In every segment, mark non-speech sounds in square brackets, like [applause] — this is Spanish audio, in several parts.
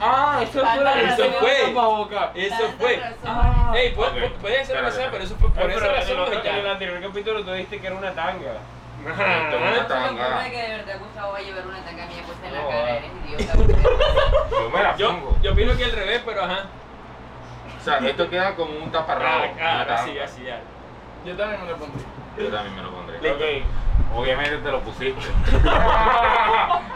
Ah, eso fue la razón. razón Eso fue. Eso fue. razón. Ah. Ey, puede, Ok. puede- ser razón, pero eso fue por Ay, esa pero en, razón el que en el anterior capítulo tú dijiste que era una tanga. Una Ajá. ¿Cómo se le tanga. ocurre que de verdad Gustavo va a llevar una tanga mía puesta en la No, cara? ah. Eres idiota. porque- [laughs] Yo me la Yo, pongo. yo opino que al revés, pero ajá. O sea, esto queda como un taparrabo. Ah, una así, tanga. así ya. Yo también me lo pondría. Yo también me lo pondré. Obviamente te lo pusiste. [laughs]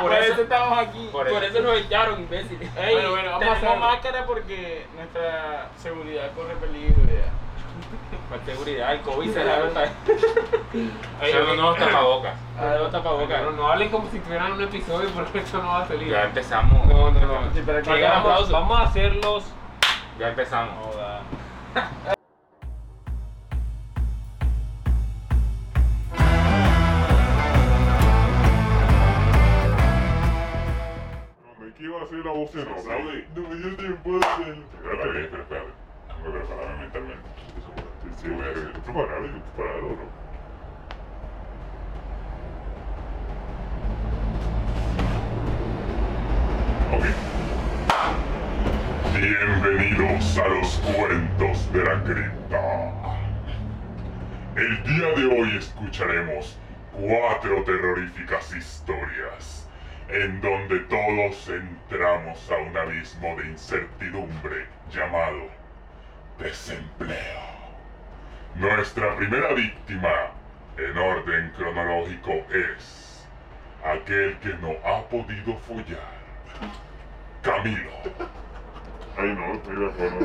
Por eso- eso estamos aquí. Por Por eso. eso nos echaron, imbécil. Ey, bueno, bueno, vamos a hacer máscara porque nuestra seguridad corre peligro ya. Con seguridad, el COVID se la nota. [laughs] Son unos tapabocas. [coughs] Ah, no tapabocas. No, no hablen como si tuvieran un episodio porque esto no va a salir. Ya empezamos. No, no, no. Sí, pero vamos, a hacerlos. Ya empezamos. Joda. [laughs] voz en off? No me dio tiempo de hacerlo. Espérate, espérate, espérate. Déjame prepararme mentalmente. Sí, sí, voy a estoy preparado, estoy preparado, ¿no? Ok. Bienvenidos a los cuentos de la cripta. El día de hoy escucharemos cuatro terroríficas historias en donde todos entramos a un abismo de incertidumbre llamado desempleo. Nuestra primera víctima, en orden cronológico, es aquel que no ha podido follar. Camilo. Ay, no, estoy de acuerdo.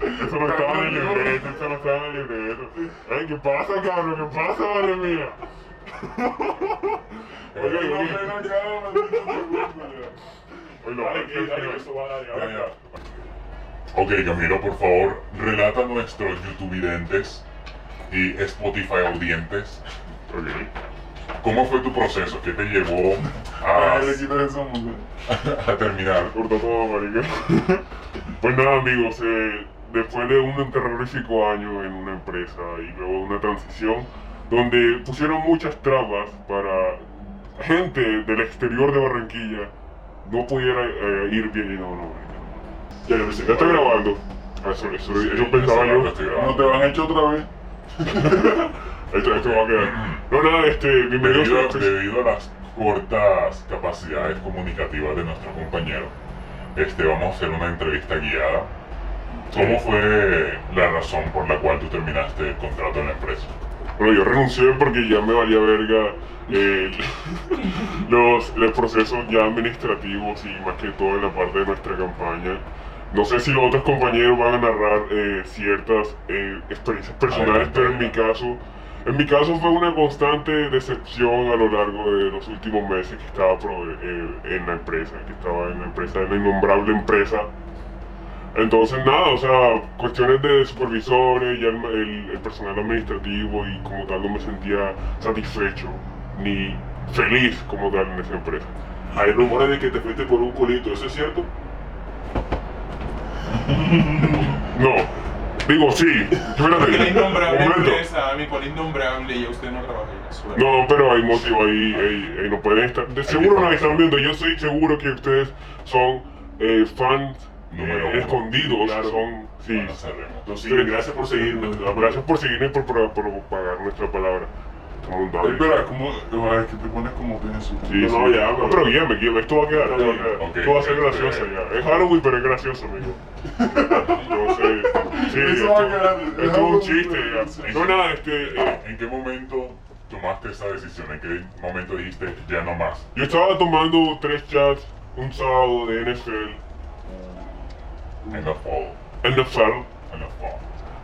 Eso no estaba en el libreto, eso no estaba en el libreto. Ay, ¿qué pasa, cabrón? ¿Qué pasa, madre mía? Oye, oye. Oye, no, que- Ya, ya. Ok, Camilo, por favor, relata a nuestros YouTubidentes y Spotify audientes. Ok. ¿Cómo fue tu proceso? ¿Qué te llevó a, [laughs] a terminar? Corta todo, marica. [laughs] pues nada, amigos, eh, después de un terrorífico año en una empresa y luego de una transición donde pusieron muchas trabas para gente del exterior de Barranquilla no pudiera eh, ir bien y no, no, marica. Ya, ya, ya estoy grabando. Ah, Eso, eso, eso pensaba yo. ¿No te van a echar otra vez? [laughs] Esto, esto va a quedar. No, nada, este, bienvenidos Debido, a debido a las cortas capacidades comunicativas de nuestro compañero, este, vamos a hacer una entrevista guiada. ¿Cómo fue la razón por la cual tú terminaste el contrato en la empresa? Bueno, yo renuncié porque ya me valía verga eh, [laughs] los, los procesos ya administrativos y más que todo en la parte de nuestra campaña. No sé si los otros compañeros van a narrar eh, ciertas eh, experiencias personales, pero en mi caso, en mi caso fue una constante decepción a lo largo de los últimos meses que estaba pro- eh, en la empresa, que estaba en la empresa, en la innombrable empresa. Entonces nada, o sea, cuestiones de supervisores, ya el, el- el personal administrativo y como tal no me sentía satisfecho ni feliz como tal en esa empresa. Hay rumores de que te fuiste por un culito, ¿eso es cierto? [laughs] No, digo sí, espérate, [laughs] momento. empresa, mi cual innombrable y usted no trabaja en. No, pero hay motivo ahí, ahí, ahí no pueden estar. De seguro nos están viendo, yo estoy seguro que ustedes son eh, fans eh, escondidos, Claro. son, sí. Sí, Sí. gracias por seguirnos. Gracias por seguirme y por, por, por pagar nuestra palabra. Ay. Espera, ¿cómo? Ay, que te pones como tenso. Sí, no, ya, no, pero guíame, guíame, esto va a quedar, esto va a quedar. Ok, esto va a ser gracioso ya. Es Halloween, pero es gracioso, amigo. [laughs] Entonces, sí, esto, va a quedar- esto es es un chiste ya. No, nada, este, eh, ¿En qué momento tomaste esa decisión? ¿En qué momento dijiste ya no más? yo estaba tomando tres chats un sábado de NFL, NFL, la fall.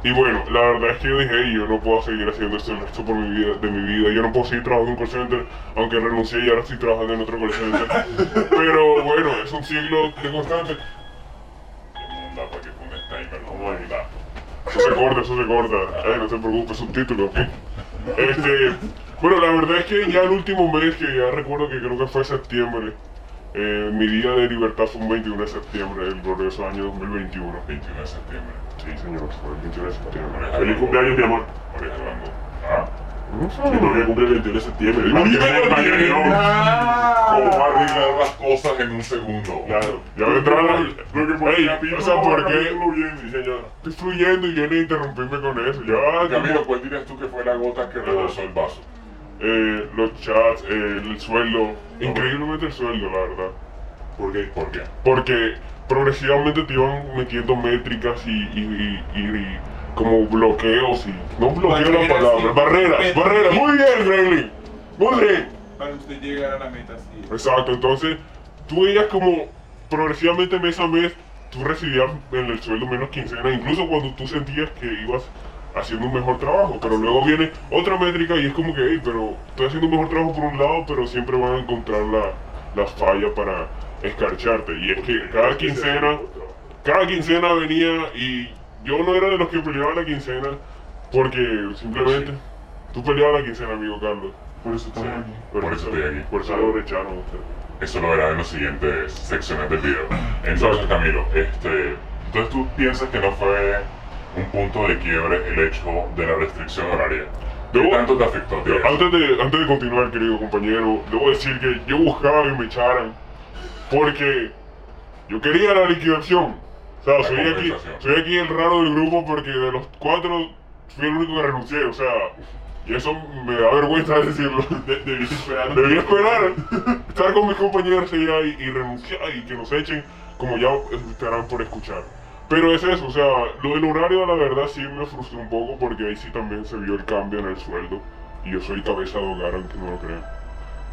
y bueno, la verdad es que yo dije, "Ey, yo no puedo seguir haciendo esto el resto por mi vida, de mi vida, yo no puedo seguir trabajando en un call center, aunque renuncié y ahora estoy trabajando en otro call center. [laughs] Pero bueno, es un siglo de constante. Para que timer, no da. Eso se corta, eso se corta. Ay, no te preocupes, subtítulos, ¿ok? Este, bueno, la verdad es que ya el último mes, que ya recuerdo que creo que fue septiembre, eh, mi día de libertad fue un 21 de septiembre del glorioso año 2021. 21 de septiembre. Sí, señor, fue el 21 de septiembre. Feliz cumpleaños, mi amor. Por eso ando. Ah, Sí, porque cumple el 21 de septiembre. ¿Cómo va a arreglar las cosas en un segundo? Claro. Y ahora entra la... Lo que Ey, o sea, ¿por qué? Estoy fluyendo y viene a interrumpirme con eso. Ya, Camilo, ¿cuál dirías tú que fue la gota que rebosó el vaso? Eh, los chats, eh, el sueldo. Increíblemente el sueldo, la verdad. ¿Por qué? ¿Por qué? Porque progresivamente te iban metiendo métricas y, y, y, y como bloqueos y... No bloqueo la palabra, barreras, barreras. Muy bien, Gremlin. Muy bien. Para usted llegar a la meta, sí. Exacto, entonces tú veías como progresivamente mes a mes tú recibías en el sueldo menos quincena, incluso cuando tú sentías que ibas haciendo un mejor trabajo, pero luego viene otra métrica y es como que, "Ey, pero estoy haciendo un mejor trabajo por un lado, pero siempre van a encontrar la, la falla para escarcharte. Y es que cada quincena, cada quincena venía y yo no era de los que peleaba la quincena porque simplemente tú peleabas la quincena, amigo Carlos. Por eso estamos aquí. Por, Por eso estoy aquí. Por eso lo echaron a usted. Eso lo verás en las siguientes secciones del video. [clears throat] Entonces, Camilo, este, entonces tú piensas que no fue un punto de quiebre el hecho de la restricción horaria. ¿Qué tanto te afectó? Yo, eso? antes, de, antes de continuar, querido compañero, debo decir que yo buscaba que me echaran porque yo quería la liquidación. O sea, soy aquí, soy aquí el raro del grupo porque de los cuatro fui el único que renuncié. O sea, y eso me da vergüenza [laughs] decirlo. De- Debí esperar. Debí esperar estar con mis compañeros allá y, y renunciar y que nos echen como ya estarán por escuchar. Pero es eso, o sea, lo del horario la verdad sí me frustró un poco porque ahí sí también se vio el cambio en el sueldo. Y yo soy cabeza de hogar, aunque no lo crean.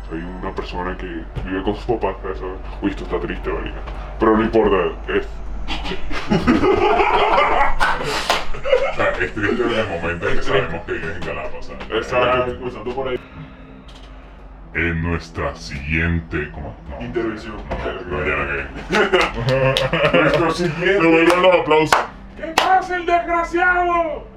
Soy una persona que vive con sus papás, ¿sabes? Uy, esto está triste, marica. Pero no importa, es... [laughs] O sea, es triste en el momento en que sabemos que vives en Galapagos. ¿sabes? Exacto. Empezando por ahí. En nuestra siguiente. ¿Cómo? No. Intervención. No, ya la que. [laughs] Nuestro siguiente... Me vuelvan los aplausos. ¿Qué pasa, el desgraciado?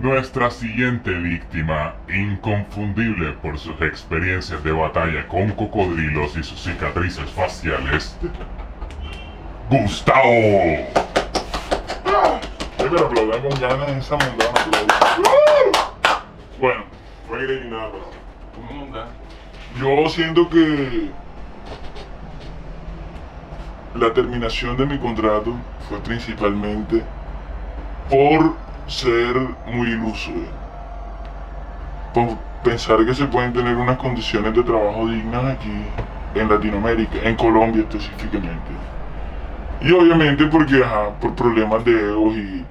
Nuestra siguiente víctima, inconfundible por sus experiencias de batalla con cocodrilos y sus cicatrices faciales, Gustavo. Yo me aplaudan con ganas esa mundana. Bueno, voy a eliminarlo. Yo siento que la terminación de mi contrato fue principalmente por ser muy iluso. Por pensar que se pueden tener unas condiciones de trabajo dignas aquí en Latinoamérica, en Colombia específicamente. Y obviamente porque, ajá, por problemas de egos y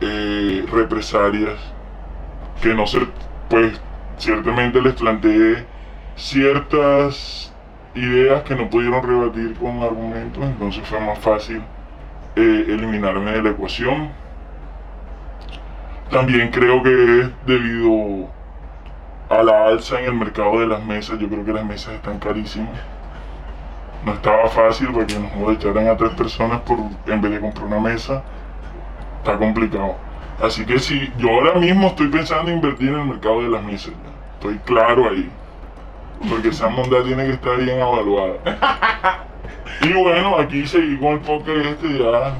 eh, represalias que no se, pues ciertamente les planteé ciertas ideas que no pudieron rebatir con argumentos, entonces fue más fácil eh, eliminarme de la ecuación. También creo que es debido a la alza en el mercado de las mesas, yo creo que las mesas están carísimas. No estaba fácil porque nos echaran a tres personas por, en vez de comprar una mesa. Está complicado. Así que si yo ahora mismo estoy pensando en invertir en el mercado de las mesas, estoy claro ahí. Porque esa monda tiene que estar bien evaluada. Y bueno, aquí seguí con el podcast este ya.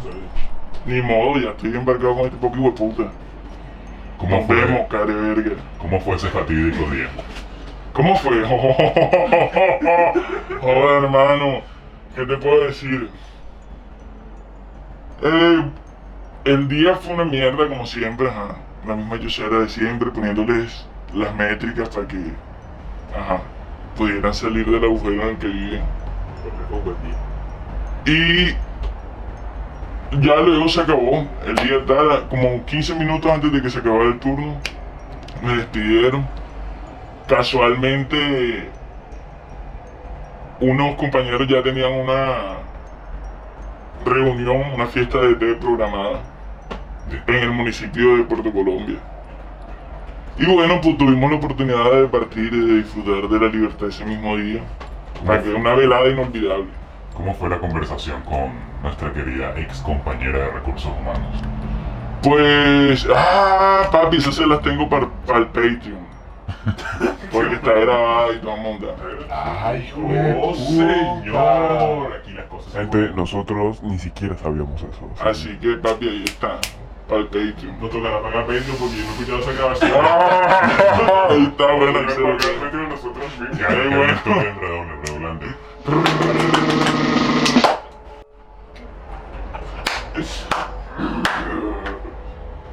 Ni modo, ya estoy embarcado con este poco de puta. ¿Cómo Nos fue? vemos, care verga. ¿Cómo fue ese fatídico día? ¿Cómo fue? [laughs] Joder, hermano, ¿qué te puedo decir? Eh, el día fue una mierda, como siempre, ajá. La misma yosera de siempre, poniéndoles las métricas para que, ajá, pudieran salir del agujero en el que viven. Y ya luego se acabó. El día estaba como 15 minutos antes de que se acabara el turno. Me despidieron casualmente unos compañeros ya tenían una reunión, una fiesta de té programada en el municipio de Puerto Colombia. Y bueno, pues tuvimos la oportunidad de partir y de disfrutar de la libertad ese mismo día. Para que una velada inolvidable. ¿Cómo fue la conversación con nuestra querida ex compañera de recursos humanos? Pues, ah, papi, esas se las tengo para el Patreon. [laughs] Porque está grabada y todo el mundo. ¡Ay, ¡Oh, señor! Aquí las cosas. Gente, nosotros ni siquiera sabíamos eso. Así que, papi, ahí está. Para el Patreon. No tocará pagar Patreon porque yo no he escuchado esa grabación. [laughs] Está buena, Para se lo Patreon nosotros mismos. Ya, bueno. esto es redoble, redolante.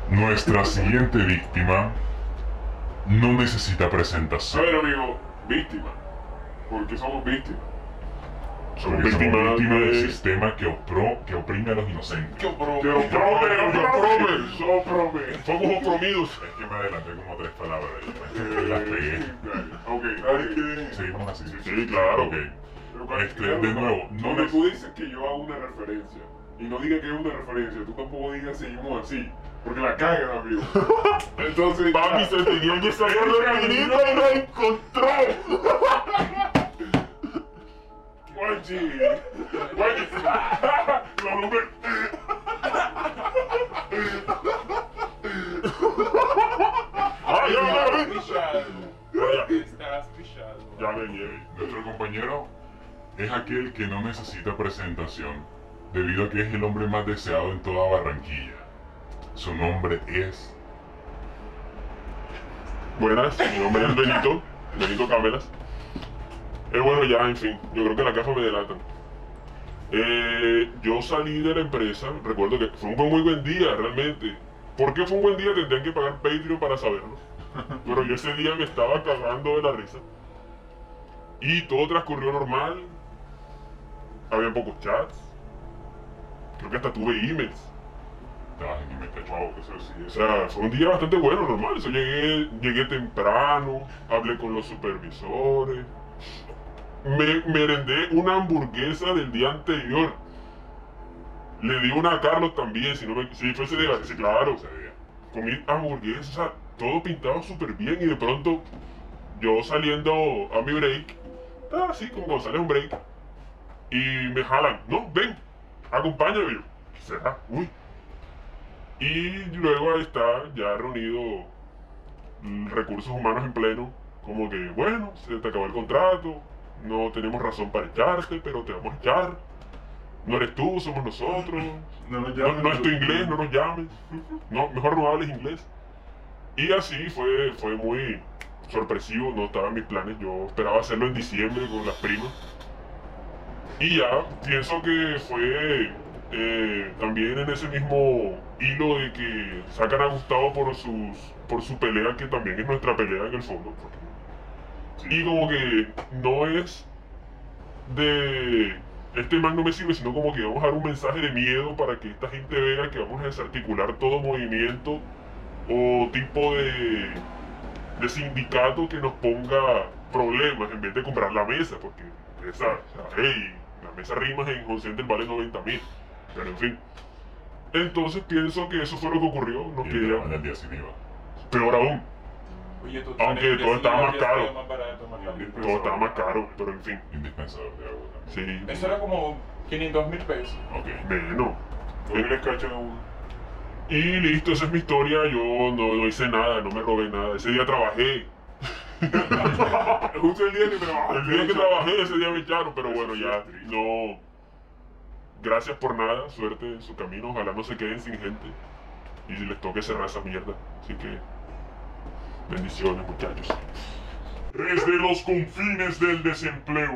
Nuestra siguiente víctima no necesita A presentación. ver, amigo, víctima. ¿Por qué somos víctimas? Víctimas víctimas del de... sistema que, opro- que oprime a los inocentes. Que oprome, que oprome, que oprome. Somos oprimidos. Es que me adelanté como tres palabras ahí. Las pegué. Ok. Seguimos así. Sí, claro. Ok. Este, de nuevo, no me- tú dices que yo hago una referencia y no diga que es una referencia, tú tampoco digas seguimos así, porque la cagan, amigo. [laughs] Entonces, Papi se tenía que sacar la esquinita y la encontró. [laughs] Juanchi, [laughs] Juanchi, La mujer. [laughs] Ay, ya, ya, Estás pillado. Ya llevé. Nuestro compañero es aquel que no necesita presentación debido a que es el hombre más deseado en toda Barranquilla. Su nombre es Buenas, mi nombre es Benito, Benito Cámeras. Eh, bueno, ya, en fin, yo creo que la caja me delatan. Eh, yo salí de la empresa, recuerdo que fue un muy buen día, realmente. ¿Por qué fue un buen día? Tendrían que pagar Patreon para saberlo. [laughs] Pero yo ese día me estaba cagando de la risa. Y todo transcurrió normal. Había pocos chats. Creo que hasta tuve emails. O sea, fue un día bastante bueno, normal. Eso llegué, llegué temprano, hablé con los supervisores, me merendé una hamburguesa del día anterior. Le di una a Carlos también, si no me, si fue ese día, sí, claro. Comí hamburguesa, todo pintado súper bien y de pronto yo saliendo a mi break, ah, así como cuando sale un break, y me jalan, no, ven, acompáñame. Yo. Y luego está ya reunido recursos humanos en pleno, como que, bueno, se te acabó el contrato, no tenemos razón para echarte, pero te vamos a echar. No eres tú, somos nosotros. No nos No, llames. no es tu inglés, no nos llames. No, mejor no hables inglés. Y así fue, fue muy sorpresivo, no estaba en mis planes. Yo esperaba hacerlo en diciembre con las primas. Y ya, pienso que fue eh, también en ese mismo hilo de que sacan a Gustavo por, sus, por su pelea, que también es nuestra pelea en el fondo. porque- Y como que no es de este man no me sirve, sino como que vamos a dar un mensaje de miedo para que esta gente vea que vamos a desarticular todo movimiento o tipo de, de sindicato que nos ponga problemas en vez de comprar la mesa, porque esa, o sea, hey, la mesa rimas en Home Center vale 90 mil, pero en fin. Entonces pienso que eso fue lo que ocurrió, no Y el día sin IVA. peor aún, Oye, tú Aunque todo estaba más caro. está más barato, más caro. todo estaba más caro, pero en fin, de agua también. sí, Eso era como 500 mil pesos. Ok. menos. Tú les cachan a uno. Y listo, esa es mi historia. Yo no, no hice nada, no me robé nada. Ese día trabajé. [laughs] Justo el día que trabajaste. El día que trabajé, ese día me echaron, pero Eso bueno, ya no. Gracias por nada, suerte en su camino. Ojalá no se queden sin gente. Y les toque cerrar esa mierda. Así que. Bendiciones, muchachos. Desde los confines del desempleo,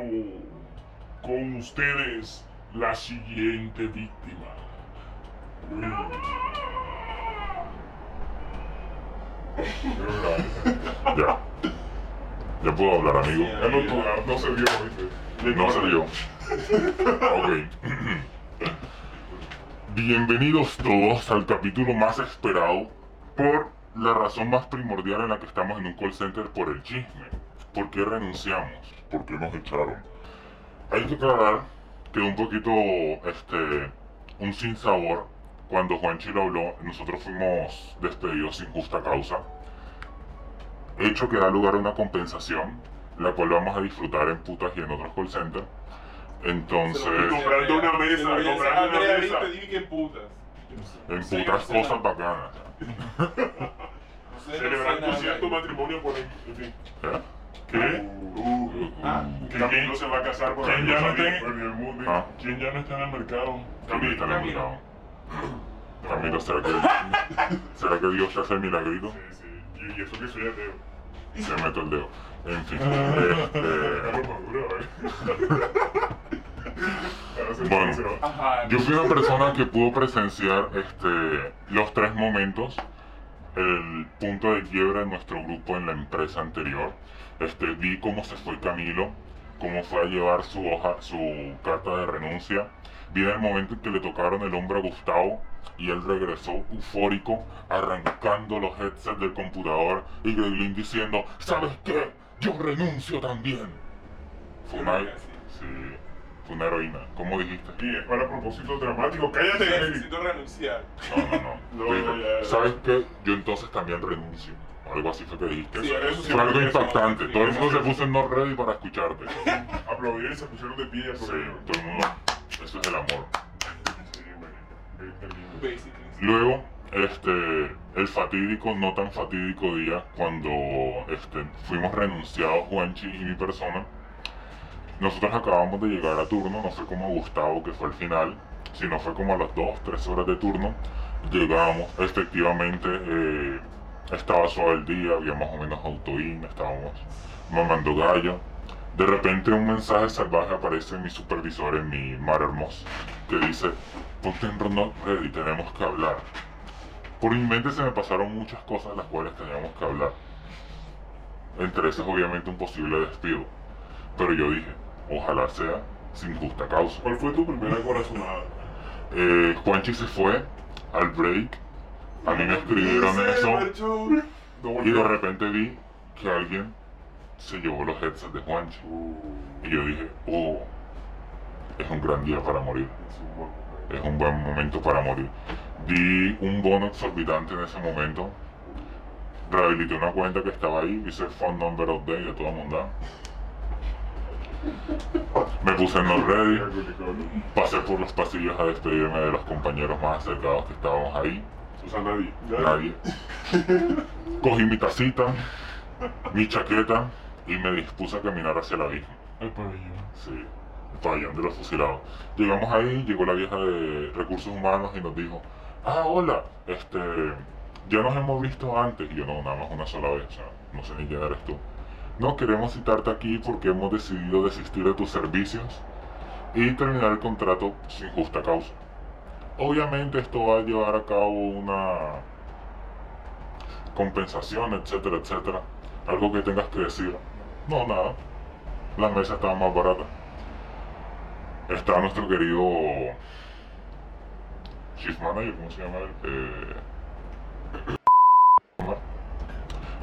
con ustedes la siguiente víctima. Ya. Ya puedo hablar, amigo. Ya no, se vio, ¿viste? No se dio. Ok. Bienvenidos todos al capítulo más esperado por la razón más primordial en la que estamos en un call center por el chisme. ¿Por qué renunciamos? ¿Por qué nos echaron? Hay que aclarar que un poquito, este, un sinsabor cuando Juanchi lo habló, nosotros fuimos despedidos sin justa causa. Hecho que da lugar a una compensación, la cual vamos a disfrutar en putas y en otros call centers. Entonces, Comprando una mesa, comprando una mesa. Viste, dije que putas. en putas sí, cosas bacanas. [laughs] Celebrar tu cierto matrimonio por ahí. En fin. ¿Eh? ¿Qué? Ah, Que Camilo se va a casar por ¿Quién ya no el mundo. Ah. ¿Quién ya no está en el mercado? Camilo, está Camilo. enamorado. Camilo, ¿será que, ¿será que Dios te hace el milagrito? Sí, sí. Y, y eso que soy ateo. Se meto el dedo. En fin. Carlos este, Maduro, ¿eh? Bueno. yo fui una persona que pudo presenciar este, los tres momentos, el punto de quiebra de nuestro grupo en la empresa anterior. Este, vi cómo se fue Camilo, cómo fue a llevar su hoja, su carta de renuncia. Vi en el momento en que le tocaron el hombro a Gustavo y él regresó eufórico, arrancando los headsets del computador y Greglin diciendo, ¿sabes qué? Yo renuncio también. Fue una, sí, una heroína. ¿Cómo dijiste? Y es para propósito dramático. ¡Cállate, Nelly! Necesito renunciar. No, no, no. [laughs] No, Digo, ya, ya. ¿Sabes qué? Yo entonces también renuncio. Algo así fue que dijiste. Sí, eso sí fue algo impactante. Todo el eso mundo se puso en no ready para escucharte. [laughs] Aplaudieron y se pusieron de pie y Sí, todo el mundo. Eso es el amor. Sí. Luego, este, el fatídico, no tan fatídico día cuando este, fuimos renunciados Juanchi y mi persona. Nosotros acabamos de llegar a turno, no fue como Gustavo que fue al final, sino fue como a las 2, 3 horas de turno. Llegamos, efectivamente eh, estaba suave el día, había más o menos autoín, estábamos mamando gallo. De repente un mensaje salvaje aparece en mi supervisor, en mi Mattermost, que dice, ponte en Ronald Ready, tenemos que hablar. Por mi mente se me pasaron muchas cosas las cuales teníamos que hablar. Entre esas obviamente un posible despido. Pero yo dije, ojalá sea sin justa causa. ¿Cuál fue tu primera corazonada? Eh, Juanchi se fue al break. A mí me escribieron eso. Y de repente vi que alguien se llevó los headsets de Juanchi. Y yo dije, oh, es un gran día para morir. Es un buen momento para morir. Di un bono exorbitante en ese momento. Rehabilité una cuenta que estaba ahí, hice phone number of day de todo el mundo. Me puse en los ready, pasé por los pasillos a despedirme de los compañeros más acercados que estábamos ahí. O sea, nadie. Nadie. Cogí mi tacita, mi chaqueta y me dispuse a caminar hacia el abismo. El pabellón. Sí, el pabellón de los fusilados. Llegamos ahí, llegó la vieja de recursos humanos y nos dijo, ah, hola, este, ya nos hemos visto antes. Y yo no, nada más una sola vez, o sea, no sé ni quién eres tú. No, queremos citarte aquí porque hemos decidido desistir de tus servicios y terminar el contrato sin justa causa. Obviamente esto va a llevar a cabo una compensación, etcétera, etcétera. Algo que tengas que decir. No, nada. La mesa estaba más barata. Está nuestro querido Chief Manager, ¿cómo se llama él? Eh,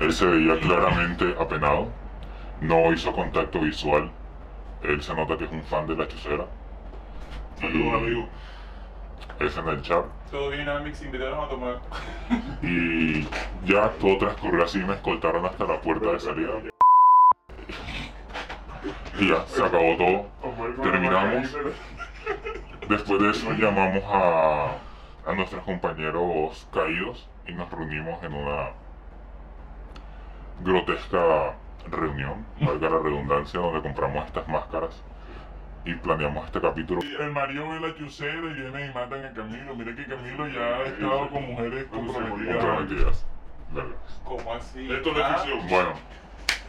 él se veía claramente apenado. No hizo contacto visual. Él se nota que es un fan de la chusera. Saludos, amigo. Es en el chat. Todo bien, Amix, invitaron a tomar. [laughs] Y ya todo transcurrió así, me escoltaron hasta la puerta de salida. Y ya, se acabó todo. Terminamos. Después de eso llamamos a, a nuestros compañeros caídos y nos reunimos en una grotesca reunión, valga la redundancia, donde compramos estas máscaras y planeamos este capítulo. El marido ve la chusera y viene y matan a Camilo. Mire que Camilo ya ha estado con mujeres comprometidas. Comprometidas. ¿Cómo así? Esto no es Ah, ficción. Bueno,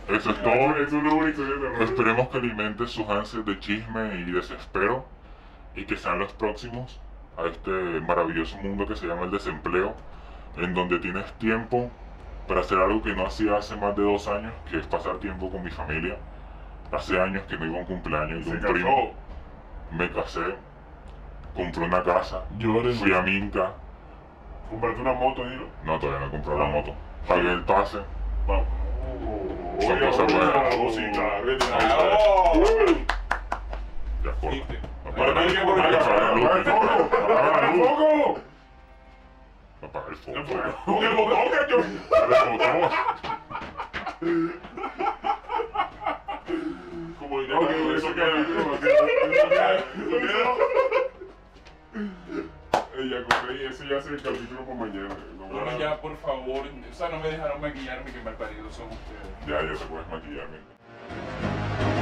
eso es todo. Es una. Esperemos que alimente sus ansias de chisme y desespero y que sean los próximos a este maravilloso mundo que se llama el desempleo, en donde tienes tiempo para hacer algo que no hacía hace más de dos años, que es pasar tiempo con mi familia. Hace años que no iba a un cumpleaños de un casó. primo, me casé, compré una casa, fui a Minca, Comprate una moto, no todavía no compré la moto, pagué el pase, Vamos. Son cosas buenas. ya corta. Apaga el foco. apaga la luz. ¡Foco! Apaga el El foco. foco. Con el botón, cacho. Como diría Ok, Carlos, eso eso queda. queda. Eso queda. Eh, Ya corté y ese ya hace el capítulo por mañana. No, Bueno, ya, por favor. O sea, no me dejaron maquillarme, que mal paridos son ustedes. Ya, ya te puedes maquillar, mira.